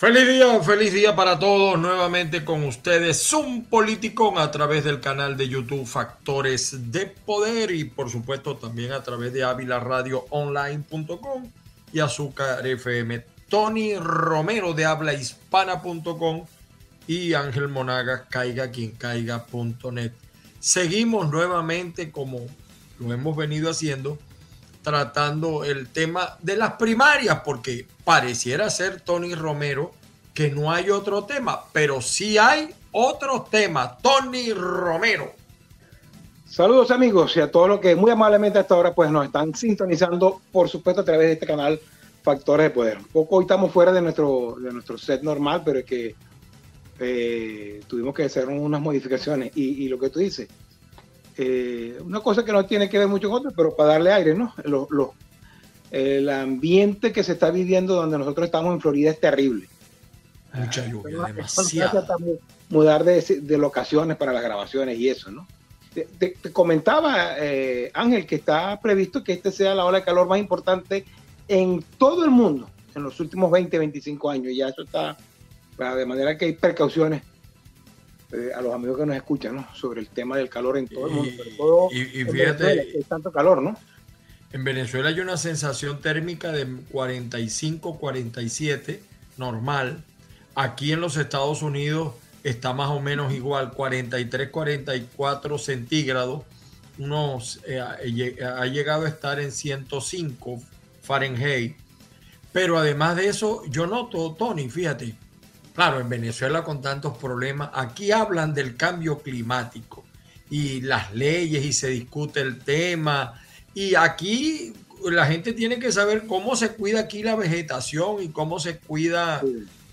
Feliz día, feliz día para todos. Nuevamente con ustedes, un político a través del canal de YouTube Factores de Poder y por supuesto también a través de Online.com y Azúcar FM. Tony Romero de hablahispana.com y Ángel Monaga, caiga quien caiga.net. Seguimos nuevamente como lo hemos venido haciendo tratando el tema de las primarias, porque pareciera ser Tony Romero que no hay otro tema, pero sí hay otro tema. Tony Romero. Saludos amigos y a todos los que muy amablemente hasta ahora pues nos están sintonizando, por supuesto a través de este canal Factores de Poder. Un poco hoy estamos fuera de nuestro, de nuestro set normal, pero es que eh, tuvimos que hacer unas modificaciones y lo que tú dices, eh, una cosa que no tiene que ver mucho con otro, pero para darle aire, ¿no? el ambiente que se está viviendo donde nosotros estamos en Florida es terrible. Mucha lluvia, demasiado. Mudar de, de, locaciones para las grabaciones y eso, ¿no? Te, comentaba, eh, Ángel, que está previsto que este sea la ola de calor más importante en todo el mundo en los últimos 20, 25 años. Ya eso está, de manera que hay precauciones eh, a los amigos que nos escuchan, ¿no? Sobre el tema del calor en todo el mundo. y, fíjate, hay tanto calor, ¿no? En Venezuela hay una sensación térmica de 45, 47, normal. Aquí en los Estados Unidos está más o menos igual, 43, 44 centígrados. Unos, eh, ha llegado a estar en 105 Fahrenheit. Pero además de eso, yo noto, Tony, fíjate, Claro, en Venezuela con tantos problemas, aquí hablan del cambio climático y las leyes y se discute el tema. Y aquí la gente tiene que saber cómo se cuida aquí la vegetación y cómo se cuida.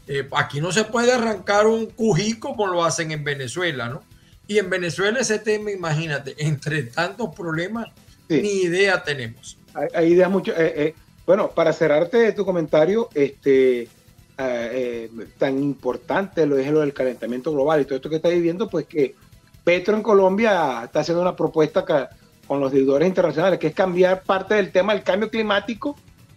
Eh, aquí no se puede arrancar un cují como lo hacen en Venezuela, ¿no? Y en Venezuela ese tema, imagínate, entre tantos problemas, ni idea tenemos. Hay, ideas mucho. Eh, eh, bueno, para cerrarte tu comentario, este, eh, eh, tan importante lo es lo del calentamiento global y todo esto que está viviendo, pues que Petro en Colombia está haciendo una propuesta con los deudores internacionales, que es cambiar parte del tema del cambio climático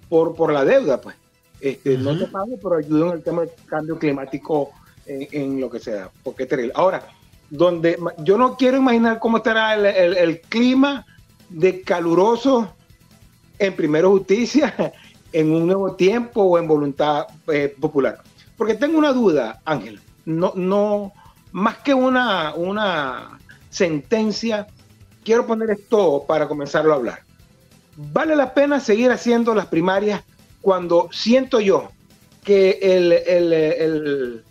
por, por la deuda, pues. Este, No te pago, pero ayuda en el tema del cambio climático en, lo que sea, porque es terrible. Ahora, donde yo no quiero imaginar cómo estará el, el clima de caluroso en Primero Justicia en un nuevo tiempo o en voluntad eh, popular. Porque tengo una duda, Ángel. No, no, más que una, una sentencia, quiero poner esto para comenzarlo a hablar. ¿Vale la pena seguir haciendo las primarias cuando siento yo que el, el,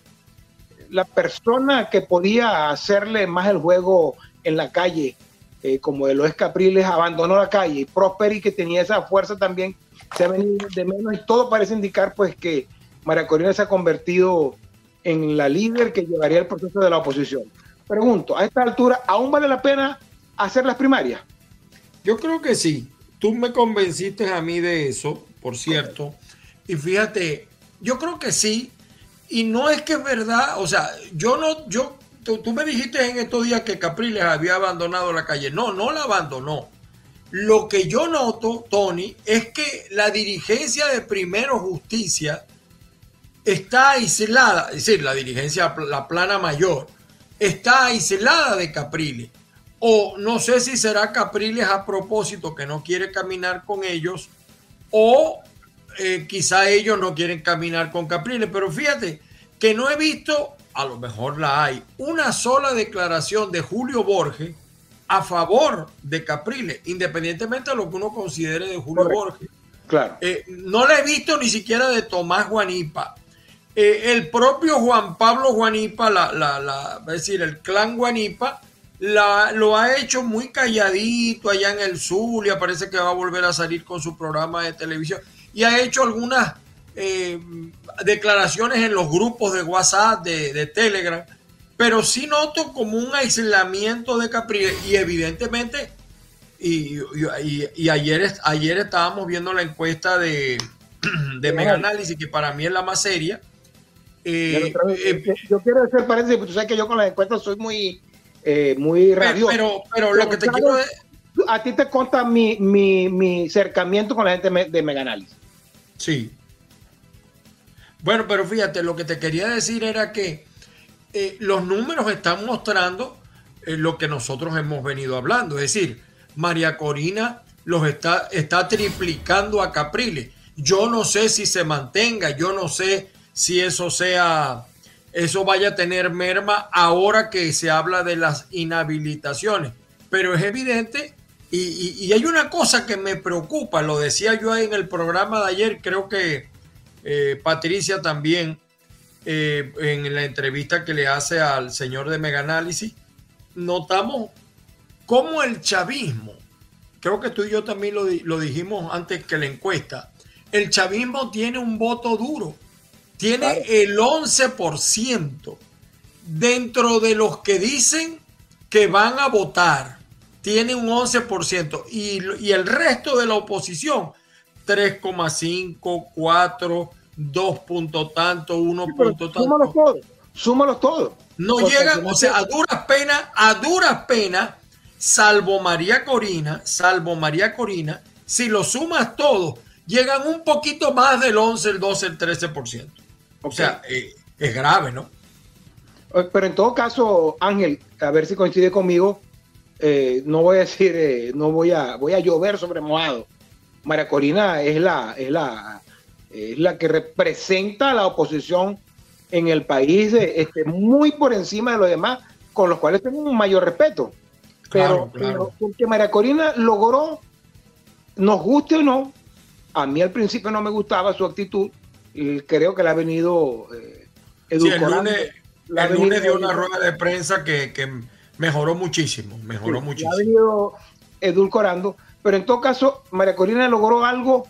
la persona que podía hacerle más el juego en la calle, eh, como de los Capriles, abandonó la calle y Prosperi, que tenía esa fuerza también, se ha venido de menos y todo parece indicar pues que María Corina se ha convertido en la líder que llevaría el proceso de la oposición. Pregunto, a esta altura, ¿aún vale la pena hacer las primarias? Yo creo que sí. Tú me convenciste a mí de eso, por cierto. Y fíjate, yo creo que sí. Y no es que es verdad, o sea, yo no, yo, tú, tú me dijiste en estos días que Capriles había abandonado la calle. No, no la abandonó. Lo que yo noto, Tony, es que la dirigencia de Primero Justicia está aislada, es decir, la dirigencia, la plana mayor, está aislada de Capriles. O no sé si será Capriles a propósito que no quiere caminar con ellos, o eh, quizá ellos no quieren caminar con Capriles. Pero fíjate que no he visto, a lo mejor la hay, una sola declaración de Julio Borges a favor de Capriles, independientemente de lo que uno considere de Julio Borges. Claro. Eh, no la he visto ni siquiera de Tomás Juanipa. Eh, el propio Juan Pablo Juanipa, la, la, es decir, el clan Juanipa, la, lo ha hecho muy calladito allá en el sur y parece que va a volver a salir con su programa de televisión. Y ha hecho algunas eh, declaraciones en los grupos de WhatsApp, de, de Telegram, pero sí noto como un aislamiento de Capriles y evidentemente, y, ayer, ayer estábamos viendo la encuesta de, de Mega Análisis, que para mí es la más seria. Eh, eh, yo quiero hacer paréntesis, porque tú sabes que yo con las encuestas soy muy, eh, muy radioso. Pero, pero, lo que te quiero es... A ti te consta mi, mi, mi cercamiento con la gente de Mega Análisis. Sí. Bueno, pero fíjate, lo que te quería decir era que eh, los números están mostrando eh, lo que nosotros hemos venido hablando. Es decir, María Corina los está, está triplicando a Capriles. Yo no sé si se mantenga, yo no sé si eso sea, eso vaya a tener merma ahora que se habla de las inhabilitaciones. Pero es evidente, y, hay una cosa que me preocupa, lo decía yo en el programa de ayer, creo que eh, Patricia también, eh, en la entrevista que le hace al señor de Mega Análisis, notamos cómo el chavismo, creo que tú y yo también lo, lo dijimos antes que la encuesta, el chavismo tiene un voto duro, tiene el 11% dentro de los que dicen que van a votar, tiene un 11% y, y el resto de la oposición, 3,5, 4, 2 puntos tanto, 1 punto tanto. Súmalos todos, súmalos todos. No llegan, o sea, a duras penas, a duras penas, salvo María Corina, salvo María Corina, si lo sumas todo, llegan un poquito más del 11, el 12, el 13%. O sea, eh, es grave, ¿no? Eh, pero en todo caso, Ángel, a ver si coincide conmigo, eh, no voy a decir, no voy a, voy a llover sobre mojado. María Corina es la, es la, es la que representa a la oposición en el país, este, muy por encima de los demás, con los cuales tengo un mayor respeto. Pero, pero porque María Corina logró, nos guste o no, a mí al principio no me gustaba su actitud y creo que la ha venido eh, edulcorando. el lunes, dio una rueda de prensa que, mejoró muchísimo, mejoró muchísimo. ha venido edulcorando, pero en todo caso, María Corina logró algo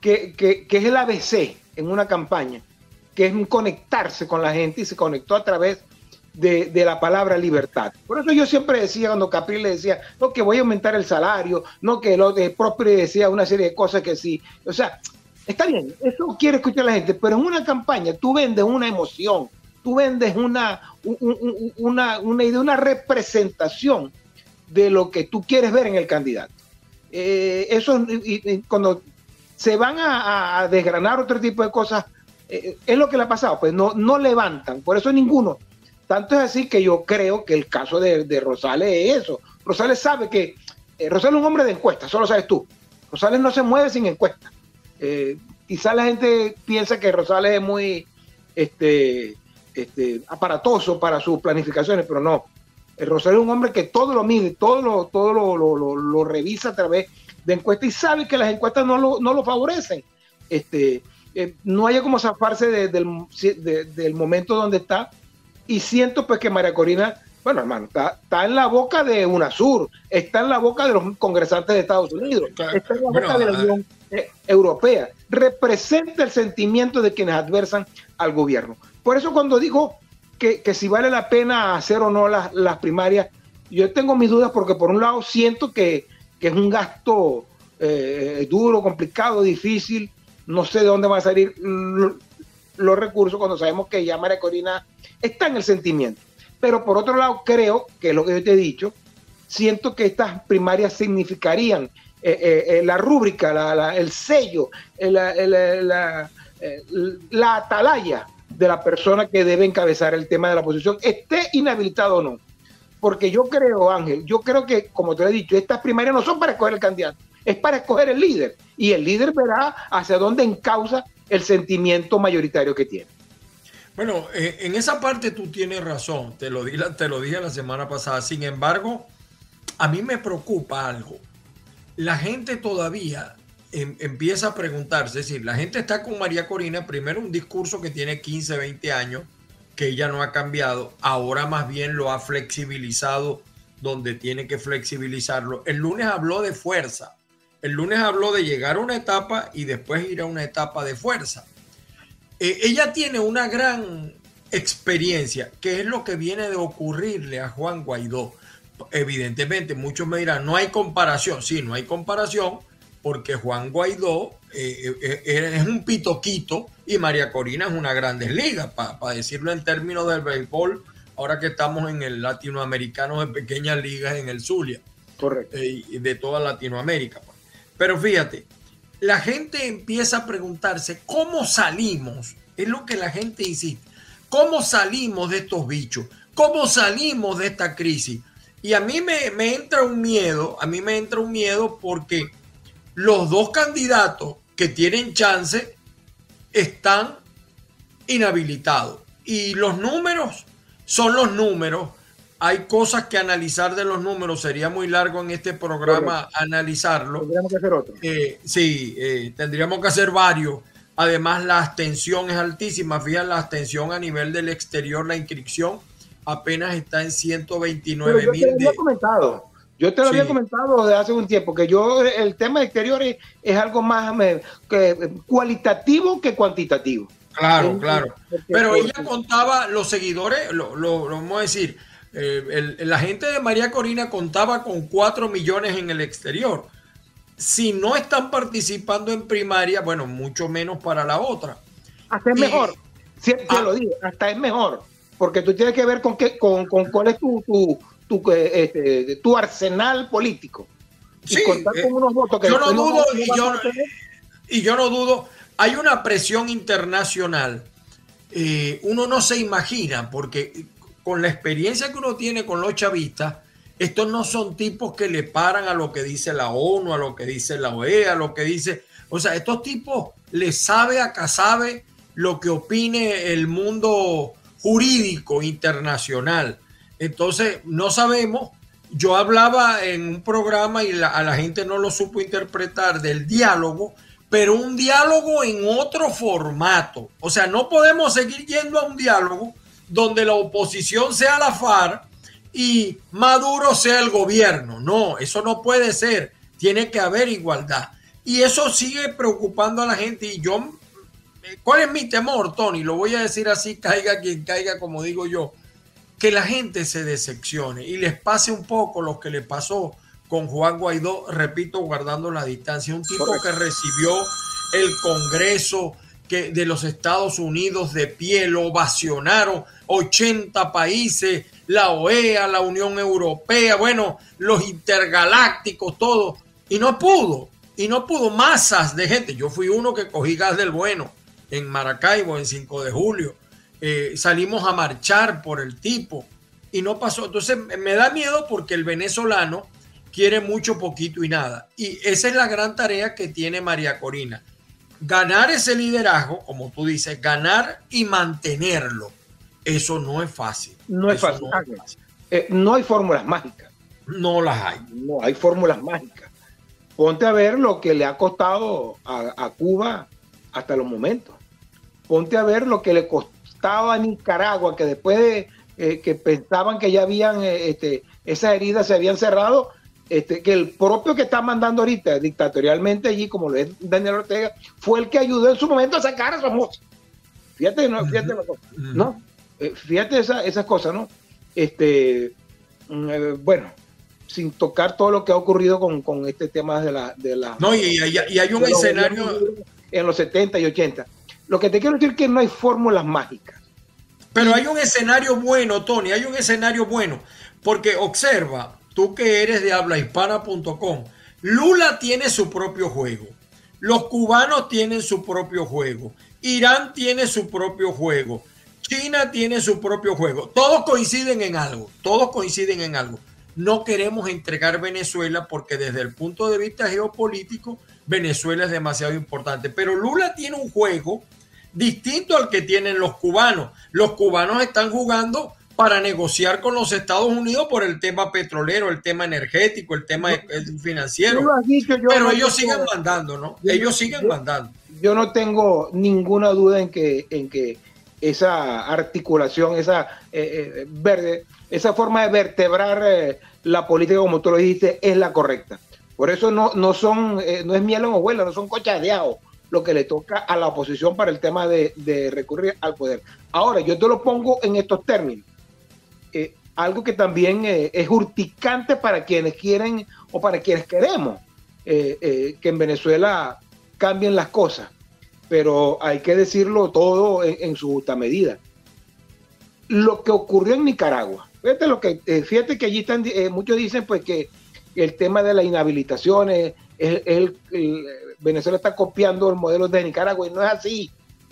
que, que, es el ABC en una campaña, que es conectarse con la gente y se conectó a través de, la palabra libertad. Por eso yo siempre decía, cuando Capri le decía, no, que voy a aumentar el salario, no, que lo de propio decía una serie de cosas que sí. O sea, está bien, eso quiere escuchar la gente, pero en una campaña tú vendes una emoción, tú vendes una, una, una idea, una representación de lo que tú quieres ver en el candidato. Eh, eso, y, cuando se van a, desgranar otro tipo de cosas, eh, es lo que le ha pasado, pues no, no levantan, por eso ninguno tanto es así que yo creo que el caso de, Rosales es eso. Rosales sabe que eh, Rosales es un hombre de encuesta, solo sabes tú. Rosales no se mueve sin encuesta. Eh, quizá la gente piensa que Rosales es muy este, este, aparatoso para sus planificaciones, pero no. Eh, Rosales es un hombre que todo lo mide, todo lo, todo lo, revisa a través de encuestas y sabe que las encuestas no lo, no lo favorecen. Este, no haya como zafarse del momento donde está y siento pues que María Corina, bueno hermano, está, está en la boca de UNASUR, está en la boca de los congresantes de Estados Unidos, está en la boca de la Unión eh, Europea, representa el sentimiento de quienes adversan al gobierno. Por eso cuando digo que, si vale la pena hacer o no las, las primarias, yo tengo mis dudas porque por un lado siento que, es un gasto eh, duro, complicado, difícil, no sé de dónde va a salir los recursos cuando sabemos que ya María Corina está en el sentimiento. Pero por otro lado, creo, que es lo que yo te he dicho, siento que estas primarias significarían eh, eh, la rúbrica, el sello, la, atalaya de la persona que debe encabezar el tema de la oposición, esté inhabilitado o no. Porque yo creo, Ángel, yo creo que, como te he dicho, estas primarias no son para escoger el candidato, es para escoger el líder. Y el líder verá hacia dónde encausa el sentimiento mayoritario que tiene. Bueno, eh, en esa parte tú tienes razón, te lo, dije, te lo dije la semana pasada. Sin embargo, a mí me preocupa algo. La gente todavía em, empieza a preguntarse, es decir, la gente está con María Corina, primero un discurso que tiene 15, 20 años, que ella no ha cambiado, ahora más bien lo ha flexibilizado donde tiene que flexibilizarlo. El lunes habló de fuerza, el lunes habló de llegar a una etapa y después ir a una etapa de fuerza. Eh, ella tiene una gran experiencia, que es lo que viene de ocurrirle a Juan Guaidó. Evidentemente, muchos me dirán, no hay comparación. Sí, no hay comparación, porque Juan Guaidó eh, eh, es un pitoquito y María Corina es una grandes ligas, para decirlo en términos del béisbol, ahora que estamos en el latinoamericano de pequeñas ligas en el Zulia. Correcto. de toda Latinoamérica. Pero fíjate, la gente empieza a preguntarse cómo salimos Es lo que la gente insiste. ¿Cómo salimos de estos bichos? ¿Cómo salimos de esta crisis? Y a mí me, me entra un miedo, a mí me entra un miedo porque los dos candidatos que tienen chance están inhabilitados. Y los números son los números. Hay cosas que analizar de los números. Sería muy largo en este programa analizarlo. Tendríamos que hacer otro. Eh, sí, eh, tendríamos que hacer varios. Además, la abstención es altísima. Fíjate, la abstención a nivel del exterior, la inscripción apenas está en 129 mil. Había comentado. Yo te lo había comentado desde hace un tiempo, que yo el tema exterior es, es algo más que, cualitativo que cuantitativo. Claro, claro. Pero ella contaba los seguidores, lo, lo, vamos a decir, eh, la gente de María Corina contaba con 4 millones en el exterior. Si no están participando en primaria, bueno, mucho menos para la otra. Hasta es mejor, si te ah. lo digo, hasta es mejor, porque tú tienes que ver con, qué, con, con cuál es tu, tu, tu, eh, este, tu arsenal político. y contar con eh, unos votos que yo no dudo, y yo, y yo no dudo, hay una presión internacional. Eh, uno no se imagina, porque con la experiencia que uno tiene con los chavistas, estos no son tipos que le paran a lo que dice la ONU, a lo que dice la OEA, a lo que dice. O sea, estos tipos le sabe acá sabe lo que opine el mundo jurídico internacional. Entonces, no sabemos. Yo hablaba en un programa y a la gente no lo supo interpretar del diálogo pero un diálogo en otro formato. O sea, no podemos seguir yendo a un diálogo donde la oposición sea la FARC y Maduro sea el gobierno. No, eso no puede ser. Tiene que haber igualdad. Y eso sigue preocupando a la gente. Y yo, ¿cuál es mi temor, Tony? Lo voy a decir así, caiga quien caiga, como digo yo. Que la gente se decepcione y les pase un poco lo que le pasó con Juan Guaidó, repito, guardando la distancia. Un tipo que recibió el Congreso que, de los Estados Unidos de pie, lo ovacionaron 80 países, la OEA, la Unión Europea, bueno, los intergalácticos, todo, y no pudo, y no pudo masas de gente. Yo fui uno que cogí gas del bueno en Maracaibo en 5 de julio. Eh, salimos a marchar por el tipo y no pasó. Entonces me da miedo porque el venezolano quiere mucho, poquito y nada. Y esa es la gran tarea que tiene María Corina. Ganar ese liderazgo, como tú dices, ganar y mantenerlo. Eso no es fácil. No es fácil. Eh, no, hay fórmulas mágicas. No las hay. No hay fórmulas mágicas. Ponte a ver lo que le ha costado a, Cuba hasta los momentos. Ponte a ver lo que le costaba a Nicaragua, que después de eh, que pensaban que ya habían, eh, este, esas heridas se habían cerrado, este, que el propio que está mandando ahorita dictatorialmente allí, como lo es Daniel Ortega, fue el que ayudó en su momento a sacar a Somoza. Fíjate, ¿no? Fíjate, ¿no? Eh, fíjate esa, esas cosas, ¿no? Este, mm, eh, bueno, sin tocar todo lo que ha ocurrido con, este tema de la... De la no, y, hay un escenario... En los 70 y 80. Lo que te quiero decir es que no hay fórmulas mágicas. Pero hay un escenario bueno, Tony, hay un escenario bueno, porque observa, tú que eres de hablahispana.com, Lula tiene su propio juego. Los cubanos tienen su propio juego. Irán tiene su propio juego. China tiene su propio juego. Todos coinciden en algo. Todos coinciden en algo. No queremos entregar Venezuela porque desde el punto de vista geopolítico, Venezuela es demasiado importante. Pero Lula tiene un juego distinto al que tienen los cubanos. Los cubanos están jugando para negociar con los Estados Unidos por el tema petrolero, el tema energético, el tema financiero. Pero ellos siguen mandando, ¿no? ellos siguen mandando. Yo no tengo ninguna duda en que, en que esa articulación, esa eh, eh, verde, esa forma de vertebrar eh, la política, como tú lo dijiste, es la correcta. Por eso no, no son, no es miel en hojuelas, no son cochadeados lo que le toca a la oposición para el tema de, recurrir al poder. Ahora, yo te lo pongo en estos términos eh, algo que también eh, es urticante para quienes quieren o para quienes queremos eh, que en Venezuela cambien las cosas, pero hay que decirlo todo en, su justa medida. Lo que ocurrió en Nicaragua, fíjate, lo que, fíjate que allí están, muchos dicen pues que el tema de la inhabilitación es, el, Venezuela está copiando el modelo de Nicaragua y no es así.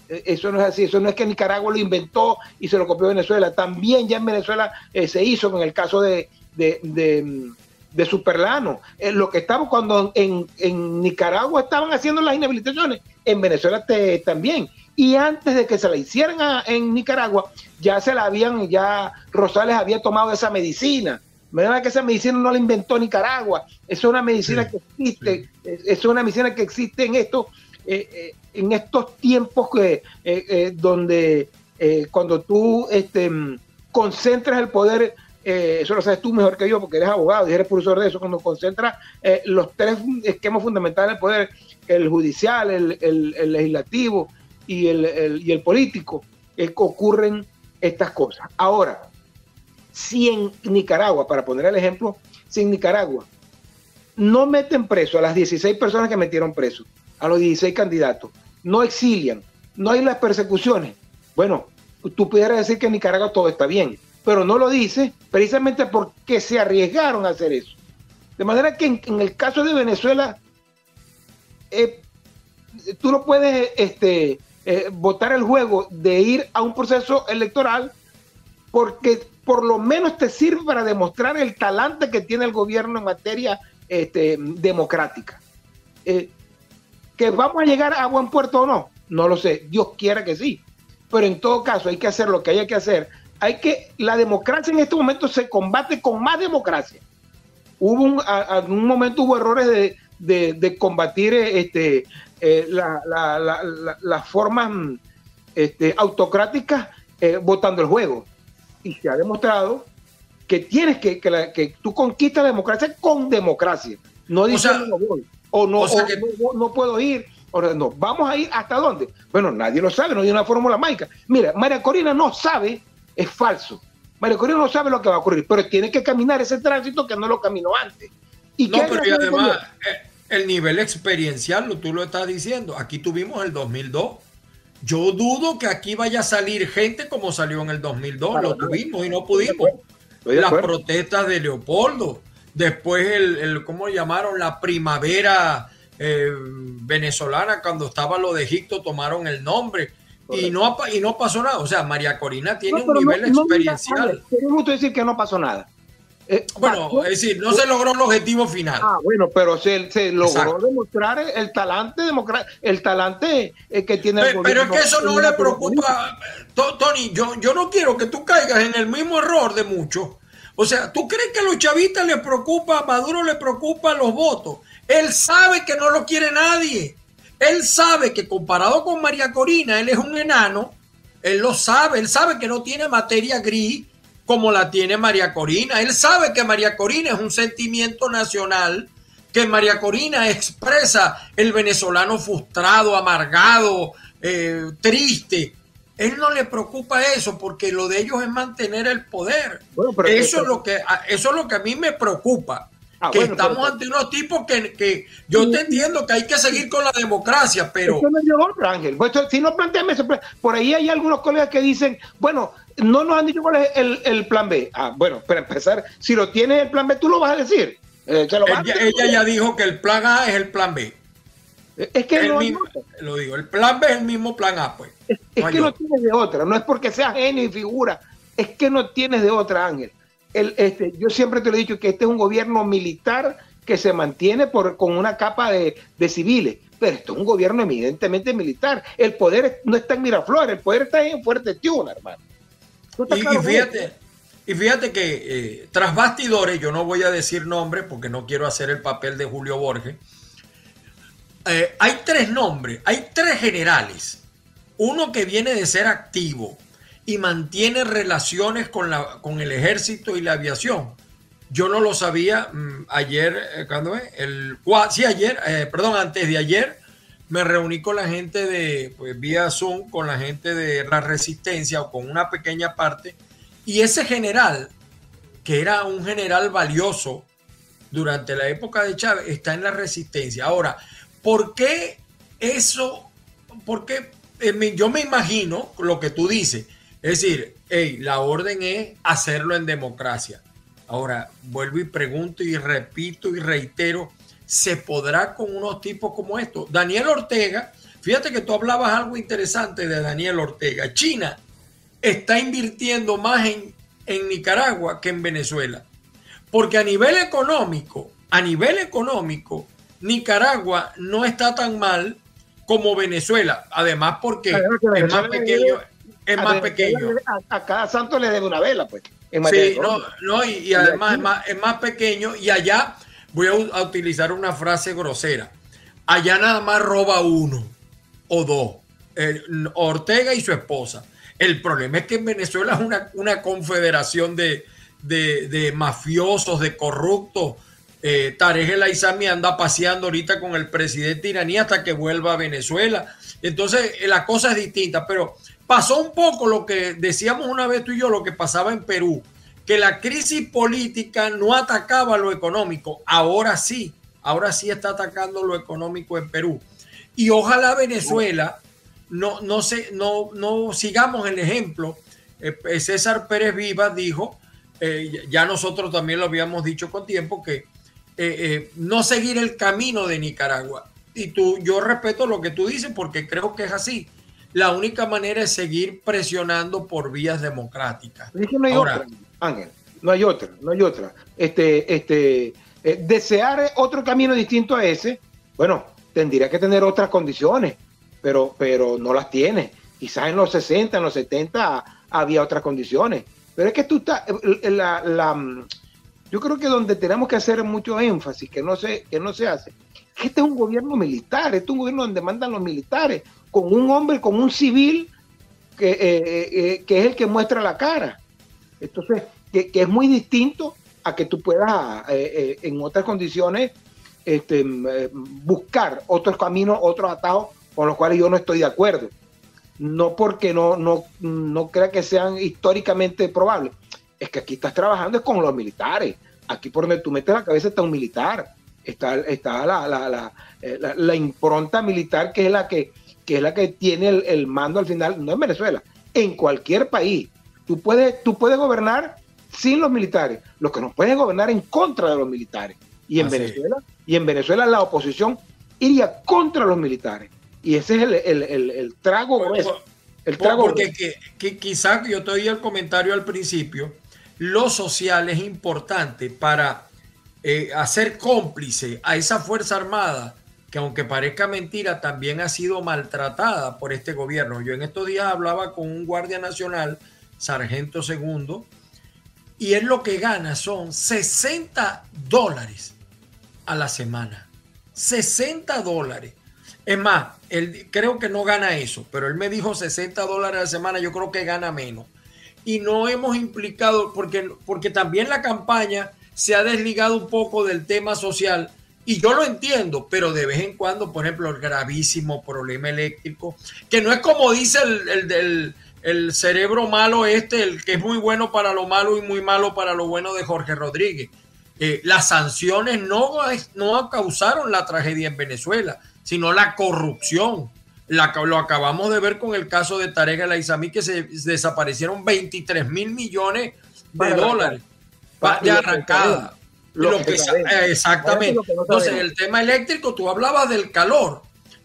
Eh, eso no es así, eso no es que Nicaragua lo inventó y se lo copió Venezuela. También ya en Venezuela eh, se hizo con el caso de, de, Superlano. Eh, lo que estamos cuando en, Nicaragua estaban haciendo las inhabilitaciones, en Venezuela también. Y antes de que se la hicieran en Nicaragua, ya se la habían, ya Rosales había tomado esa medicina. ¿Verdad que esa medicina no la inventó Nicaragua? Es una medicina que existe, es una medicina que existe en esto eh, eh, en estos tiempos que, eh, donde cuando tú este, concentras el poder, eso lo sabes tú mejor que yo porque eres abogado y eres profesor de eso, cuando concentras los tres esquemas fundamentales del poder, el judicial, el, legislativo y el, y el político, ocurren estas cosas. Ahora, si en Nicaragua, para poner el ejemplo, si en Nicaragua no meten preso a las 16 personas que metieron preso, a los 16 candidatos, no exilian, no hay las persecuciones. Bueno, tú pudieras decir que en Nicaragua todo está bien, pero no lo dice precisamente porque se arriesgaron a hacer eso. De manera que en, el caso de Venezuela, eh, tú no puedes este, eh, votar el juego de ir a un proceso electoral porque por lo menos te sirve para demostrar el talante que tiene el gobierno en materia este, democrática. Eh, ¿Que vamos a llegar a buen puerto o no? No lo sé, Dios quiera que sí. Pero en todo caso hay que hacer lo que haya que hacer. Hay que, la democracia en este momento se combate con más democracia. Hubo un, un momento hubo errores de, combatir este, eh, las formas este, autocráticas eh, votando el juego. Y se ha demostrado que tienes que, que, tú conquistas la democracia con democracia. No diciendo o no, no, puedo ir. O no, vamos a ir hasta dónde. Bueno, nadie lo sabe, no hay una fórmula mágica. Mira, María Corina no sabe, es falso. María Corina no sabe lo que va a ocurrir, pero tiene que caminar ese tránsito que no lo caminó antes. ¿Y no, pero además, eh, el nivel experiencial, tú lo estás diciendo. Aquí tuvimos el 2002. Yo dudo que aquí vaya a salir gente como salió en el 2002. lo tuvimos y no pudimos. Las protestas de Leopoldo Después el, el ¿cómo llamaron? La primavera eh, venezolana, cuando estaba lo de Egipto, tomaron el nombre. Y no, y no pasó nada. O sea, María Corina tiene un nivel experiencial. No, gusto decir que no pasó nada. Eh, bueno, es decir, no se logró el objetivo final. Ah, bueno, pero se, se logró demostrar el talante el talante eh, que tiene el Pero es que eso no le preocupa, Tony. Yo, yo no quiero que tú caigas en el mismo error de muchos o sea, ¿tú crees que a los chavistas les preocupa, a Maduro le preocupa los votos? Él sabe que no lo quiere nadie. Él sabe que comparado con María Corina, él es un enano. Él lo sabe. Él sabe que no tiene materia gris como la tiene María Corina. Él sabe que María Corina es un sentimiento nacional, que María Corina expresa el venezolano frustrado, amargado, eh, triste. Él no le preocupa eso porque lo de ellos es mantener el poder. eso, es lo que, eso es lo que a mí me preocupa. Ah, que estamos ante unos tipos que, yo te entiendo que hay que seguir con la democracia, pero... Ángel. Pues, si no planteame eso, pues, por ahí hay algunos colegas que dicen, bueno, no nos han dicho cuál es el, plan B. Ah, bueno, para empezar, si lo tienes el plan B, tú lo vas a decir. Eh, ella, ya dijo que el plan A es el plan B. Es que no, lo digo, el plan B es el mismo plan A, pues. Es, que no tienes de otra, no es porque sea genio y figura, es que no tienes de otra, Ángel. El, este, yo siempre te lo he dicho que este es un gobierno militar que se mantiene por, con una capa de, civiles, pero esto es un gobierno evidentemente militar. El poder no está en Miraflores, el poder está en Fuerte Tiuna, hermano. Y, fíjate, y fíjate que eh, tras bastidores, yo no voy a decir nombres porque no quiero hacer el papel de Julio Borges, eh, hay tres nombres, hay tres generales uno que viene de ser activo y mantiene relaciones con, la, con el ejército y la aviación. Yo no lo sabía mm, ayer, eh, ¿cuándo es? El, sí, ayer, eh, perdón, antes de ayer, me reuní con la gente de, pues vía Zoom, con la gente de la resistencia o con una pequeña parte. Y ese general, que era un general valioso durante la época de Chávez, está en la resistencia. Ahora, ¿por qué eso? ¿Por qué eh, yo me imagino lo que tú dices. Es decir, la orden es hacerlo en democracia. Ahora, vuelvo y pregunto y repito y reitero, ¿se podrá con unos tipos como estos? Daniel Ortega, Fíjate que tú hablabas algo interesante de Daniel Ortega. China está invirtiendo más en, en Nicaragua que en Venezuela. Porque a nivel económico, a nivel económico, Nicaragua no está tan mal como Venezuela. Además, porque es más pequeño. Es más pequeño. A, cada santo le debe una vela, pues. Sí, no, no, y, además es más, es más, pequeño. Y allá voy a, utilizar una frase grosera. Allá nada más roba uno o dos. Ortega y su esposa. El problema es que en Venezuela es una, una confederación de, de, de mafiosos, de corruptos eh, Tarek El Aizami anda paseando ahorita con el presidente iraní hasta que vuelva a Venezuela. Entonces, eh, la cosa es distinta, pero pasó un poco lo que decíamos una vez tú y yo, lo que pasaba en Perú, que la crisis política no atacaba lo económico. Ahora sí, ahora sí está atacando lo económico en Perú. Y ojalá Venezuela no, no, se, no, no sigamos el ejemplo. Eh, César Pérez Viva dijo, eh, ya nosotros también lo habíamos dicho con tiempo, que eh, eh, no seguir el camino de Nicaragua. Y tú, yo respeto lo que tú dices porque creo que es así. La única manera es seguir presionando por vías democráticas. no hay otra, Ángel. No hay otra, no hay otra. Este, este, eh, desear otro camino distinto a ese, bueno, tendría que tener otras condiciones, pero, pero no las tiene. Quizás en los 60, en los 70 había otras condiciones. Pero es que tú estás, la, la, yo creo que donde tenemos que hacer mucho énfasis, que no se, que no se hace, que este es un gobierno militar, este es un gobierno donde mandan los militares, con un hombre, con un civil que, eh, eh, eh, que es el que muestra la cara. Entonces, que, es muy distinto a que tú puedas en otras condiciones este, buscar otros caminos, otros atajos con los cuales yo no estoy de acuerdo. No porque no, no, no crea que sean históricamente probables, es que aquí estás trabajando con los militares. Aquí por donde tú metes la cabeza está un militar. Está, está la, la, la, impronta militar que es la que, que, es la que tiene el, mando al final, no en Venezuela, en cualquier país. Tú puedes, tú puedes gobernar sin los militares, los que no pueden gobernar en contra de los militares. Y en Venezuela, y en Venezuela la oposición iría contra los militares. Y ese es el, el, el, el trago grueso. El trago porque que, que quizás yo te oí el comentario al principio lo social es importante para eh, hacer cómplice a esa Fuerza Armada que aunque parezca mentira, también ha sido maltratada por este gobierno. Yo en estos días hablaba con un guardia nacional, sargento segundo, y él lo que gana son 60 dólares a la semana. 60 dólares. Es más, él creo que no gana eso, pero él me dijo 60 dólares a la semana, yo creo que gana menos y no hemos implicado, porque, porque también la campaña se ha desligado un poco del tema social. Y yo lo entiendo, pero de vez en cuando, por ejemplo, el gravísimo problema eléctrico, que no es como dice el, el, cerebro malo este, el que es muy bueno para lo malo y muy malo para lo bueno de Jorge Rodríguez. Eh, las sanciones no, no causaron la tragedia en Venezuela, sino la corrupción lo acabamos de ver con el caso de Tarek El Aizami, que se desaparecieron 23 mil millones de dólares de arrancada. Exactamente. Entonces, el tema eléctrico, tú hablabas del calor.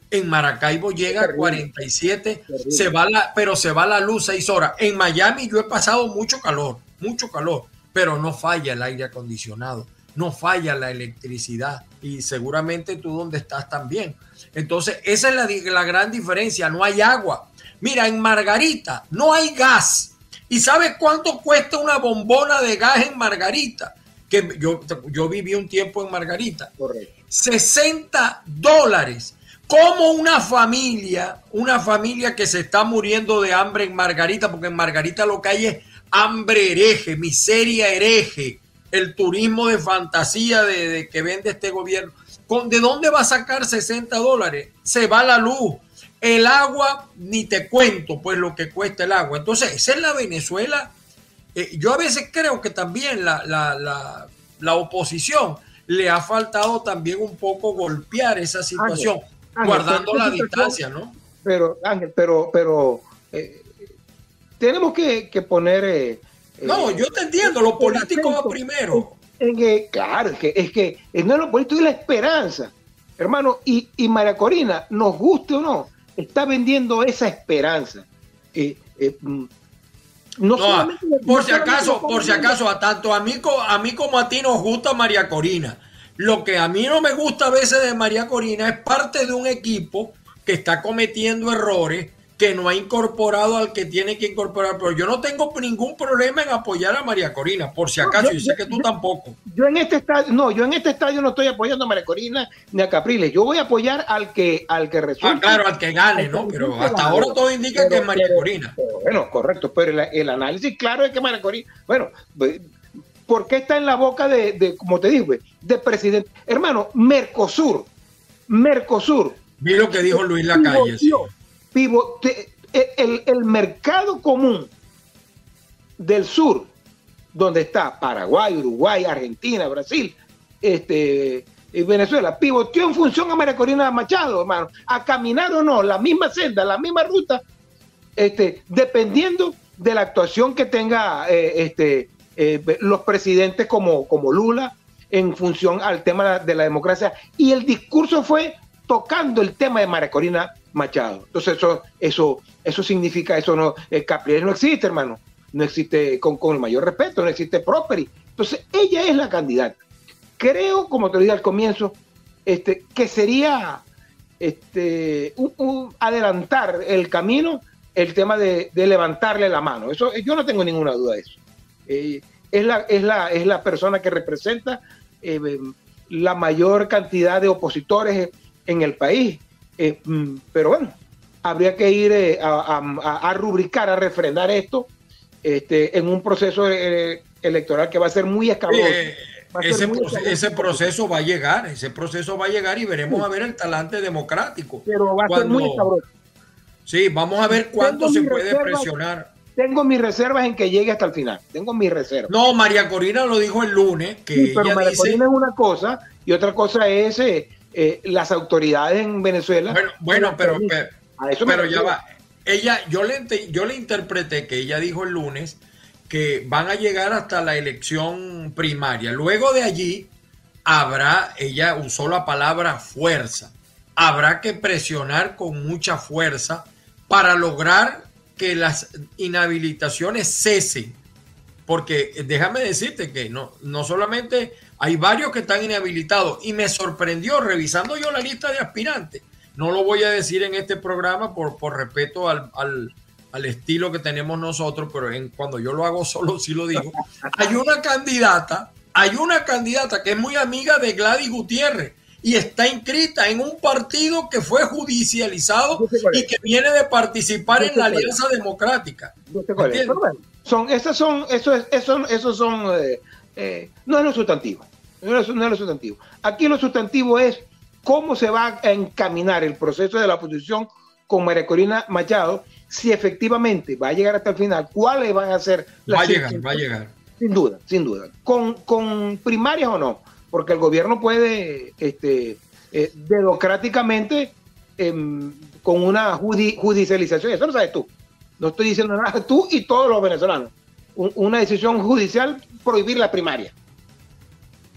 En Maracaibo llega a 47, se va la, pero se va la luz 6 horas. En Miami yo he pasado mucho calor, mucho calor, pero no falla el aire acondicionado, no falla la electricidad y seguramente tú donde estás también. Entonces, esa es la, la gran diferencia, no hay agua. Mira, en Margarita no hay gas. ¿Y sabes cuánto cuesta una bombona de gas en Margarita? Que yo, yo viví un tiempo en Margarita. Correcto. 60 dólares. Como una familia, una familia que se está muriendo de hambre en Margarita, porque en Margarita lo que hay es hambre hereje, miseria hereje, el turismo de fantasía de que vende este gobierno. ¿De dónde va a sacar 60 dólares? Se va la luz. El agua, ni te cuento, pues lo que cuesta el agua. Entonces, esa es la Venezuela. Eh, yo a veces creo que también la, la, oposición le ha faltado también un poco golpear esa situación, guardando la distancia, ¿no? Pero, Ángel, pero, pero eh, tenemos que, poner... Eh, no, yo te entiendo, lo político va primero que, claro, es que, es que no es lo político, es la esperanza, hermano. Y, y María Corina, nos guste o no, está vendiendo esa esperanza. Eh, eh, no, por si acaso, por si acaso, a tanto a mí, a mí como a ti nos gusta María Corina. Lo que a mí no me gusta a veces de María Corina es parte de un equipo que está cometiendo errores que no ha incorporado al que tiene que incorporar. Pero yo no tengo ningún problema en apoyar a María Corina, por si acaso, y sé que tú tampoco. Yo en este estadio, no, yo en este estadio no estoy apoyando a María Corina ni a Capriles. Yo voy a apoyar al que al que resulte. Ah, claro, al que gane, ¿no? Pero hasta ahora todo indica que es María Corina. bueno, correcto, pero el, análisis claro es que María Corina, bueno, ¿por qué está en la boca de, como te digo, de presidente? Hermano, Mercosur, Mercosur. Vi lo que dijo Luis Lacalle. Sí el, el mercado común del sur, donde está Paraguay, Uruguay, Argentina, Brasil, este, Venezuela, pivoteó en función a María Corina Machado, hermano, a caminar o no, la misma senda, la misma ruta, este, dependiendo de la actuación que tenga eh, este, eh, los presidentes como, como Lula en función al tema de la democracia. Y el discurso fue tocando el tema de María Corina Machado. Entonces eso, eso, eso significa, eso no, el Capriles no existe, hermano. No existe, con, el mayor respeto, no existe Prosperi. Entonces ella es la candidata. Creo, como te lo dije al comienzo, este, que sería este, adelantar el camino el tema de, levantarle la mano. Eso, yo no tengo ninguna duda de eso. Eh, es, la, es, la, es la persona que representa eh, la mayor cantidad de opositores en el país eh, mm, pero bueno, habría que ir eh, a, rubricar, a refrendar esto este, en un proceso eh, electoral que va a ser muy escabroso. ese, proceso va a llegar, ese proceso va a llegar y veremos a ver el talante democrático. Pero va a ser muy escabroso. Sí, vamos a ver cuánto se puede presionar. Tengo mis reservas en que llegue hasta el final. Tengo mis reservas. No, María Corina lo dijo el lunes. Que pero María Corina es una cosa y otra cosa es eh, las autoridades en Venezuela. Bueno, pero, pero, ya va. Ella, yo le, yo le interpreté que ella dijo el lunes que van a llegar hasta la elección primaria. Luego de allí habrá, ella usó la palabra fuerza, habrá que presionar con mucha fuerza para lograr que las inhabilitaciones cesen. Porque déjame decirte que no, no solamente hay varios que están inhabilitados y me sorprendió revisando yo la lista de aspirantes. No lo voy a decir en este programa por, por respeto al, al, estilo que tenemos nosotros, pero en, cuando yo lo hago solo sí lo digo. Hay una candidata, hay una candidata que es muy amiga de Gladys Gutiérrez y está inscrita en un partido que fue judicializado y que viene de participar en la Alianza Democrática. Son, esas son, eso es, eso, esos son, eh, eh, no es lo sustantivo. No es, lo sustantivo. Aquí lo sustantivo es cómo se va a encaminar el proceso de la oposición con María Corina Machado, si efectivamente va a llegar hasta el final, cuáles van a ser las... Va a llegar, va a llegar. Sin duda, sin duda. Con, con primarias o no, porque el gobierno puede este, eh, democráticamente em, con una judicialización, eso lo sabes tú. No estoy diciendo nada, tú y todos los venezolanos. una decisión judicial prohibir la primaria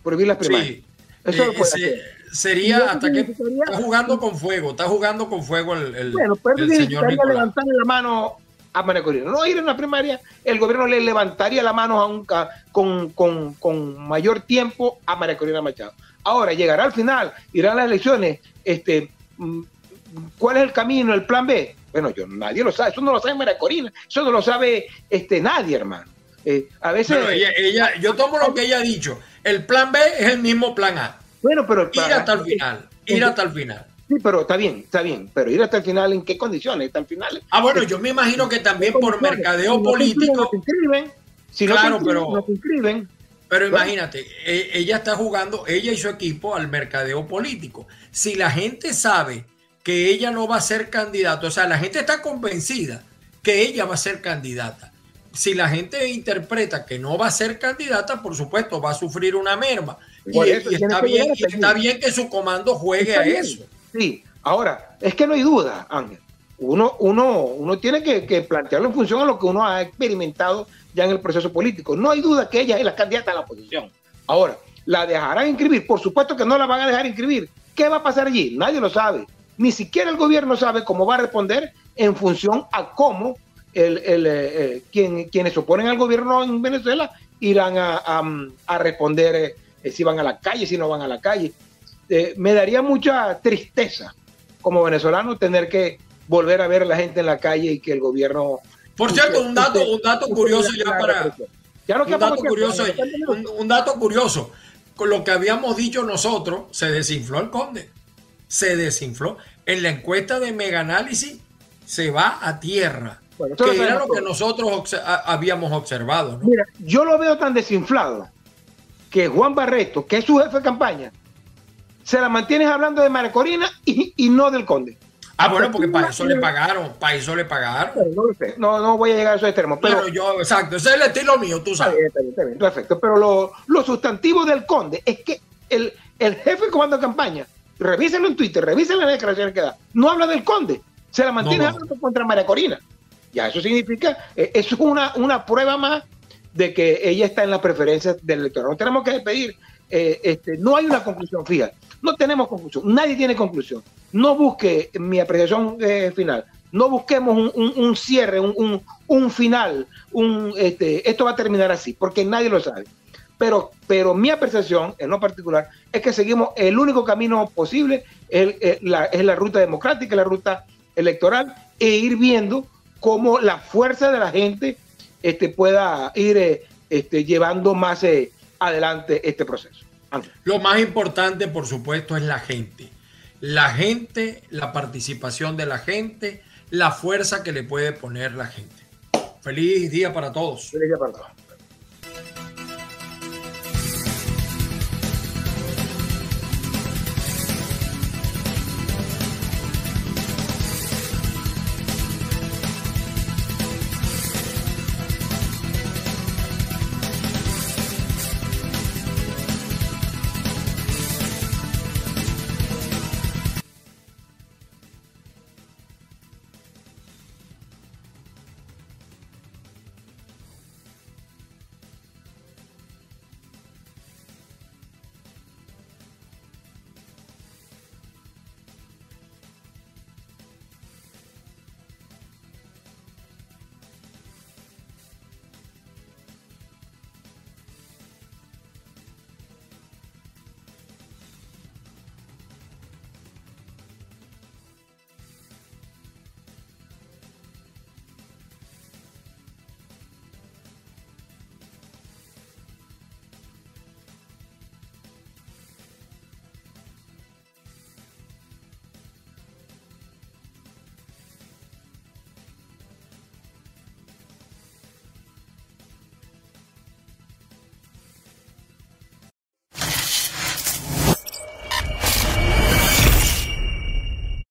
prohibir las primarias. Eso eh, Sería hasta que está jugando con fuego, está jugando con fuego el, el, bueno, el señor levantarle la mano a María Corina. No ir en la primaria, el gobierno le levantaría la mano a un, con, con, con, mayor tiempo a María Corina Machado. Ahora, llegará al final, irán las elecciones, este, mm, ¿cuál es el camino, el plan B? Bueno, yo nadie lo sabe, eso no lo sabe María Corina, eso no lo sabe este, nadie, hermano. Eh, a veces... ella, yo tomo lo que ella ha dicho el plan B es el mismo plan A. Bueno, pero ir hasta el final, ir hasta el final. Sí, pero está bien, está bien, pero ir hasta el final, ¿en qué condiciones? Hasta el final. Ah, bueno, yo me imagino que también por mercadeo político. Si claro, pero no inscriben. Pero imagínate, e, ella está jugando, ella y su equipo al mercadeo político. Si la gente sabe que ella no va a ser candidata, o sea, la gente está convencida que ella va a ser candidata si la gente interpreta que no va a ser candidata, por supuesto, va a sufrir una merma. Y, está, bien, está bien que su comando juegue a eso. Sí, ahora, es que no hay duda, Ángel. Uno, uno, uno tiene que, plantearlo en función a lo que uno ha experimentado ya en el proceso político. No hay duda que ella es la candidata a la oposición. Ahora, ¿la dejarán inscribir? Por supuesto que no la van a dejar inscribir. ¿Qué va a pasar allí? Nadie lo sabe. ni siquiera el gobierno sabe cómo va a responder en función a cómo el, el, eh, quien, quienes oponen al gobierno en Venezuela irán a, responder si van a la calle, si no van a la calle. me daría mucha tristeza como venezolano tener que volver a ver a la gente en la calle y que el gobierno... Por cierto, un dato, un dato curioso ya para... Ya un, dato curioso, un, dato curioso, con lo que habíamos dicho nosotros, se desinfló el conde, se desinfló. En la encuesta de Mega Análisis se va a tierra, que era lo que nosotros habíamos observado. Mira, yo lo veo tan desinflado que Juan Barreto, que es su jefe de campaña, se la mantienes hablando de Maracorina y, y no del conde. Ah, bueno, porque para eso le pagaron, para eso le pagaron. No, no, voy a llegar a esos extremos. Pero, yo, exacto, ese es el estilo mío, tú sabes. perfecto. Pero lo, lo, sustantivo del conde es que el, el jefe comando de campaña, revísenlo en Twitter, revisen las declaraciones que da, no habla del conde, se la mantiene hablando contra María Corina. Ya, eso significa, eh, eso es una, una prueba más de que ella está en las preferencias del electorado. No tenemos que despedir, eh, este, no hay una conclusión fija. No tenemos conclusión, nadie tiene conclusión. No busque mi apreciación eh, final, no busquemos un, cierre, un, final, un, este, esto va a terminar así, porque nadie lo sabe. Pero, pero mi apreciación en lo particular es que seguimos el único camino posible, es, la, es la ruta democrática, la ruta electoral, e ir viendo cómo la fuerza de la gente este, pueda ir eh, este, llevando más eh, adelante este proceso. Lo más importante, por supuesto, es la gente. La gente, la participación de la gente, la fuerza que le puede poner la gente. Feliz día para todos. Feliz día para todos.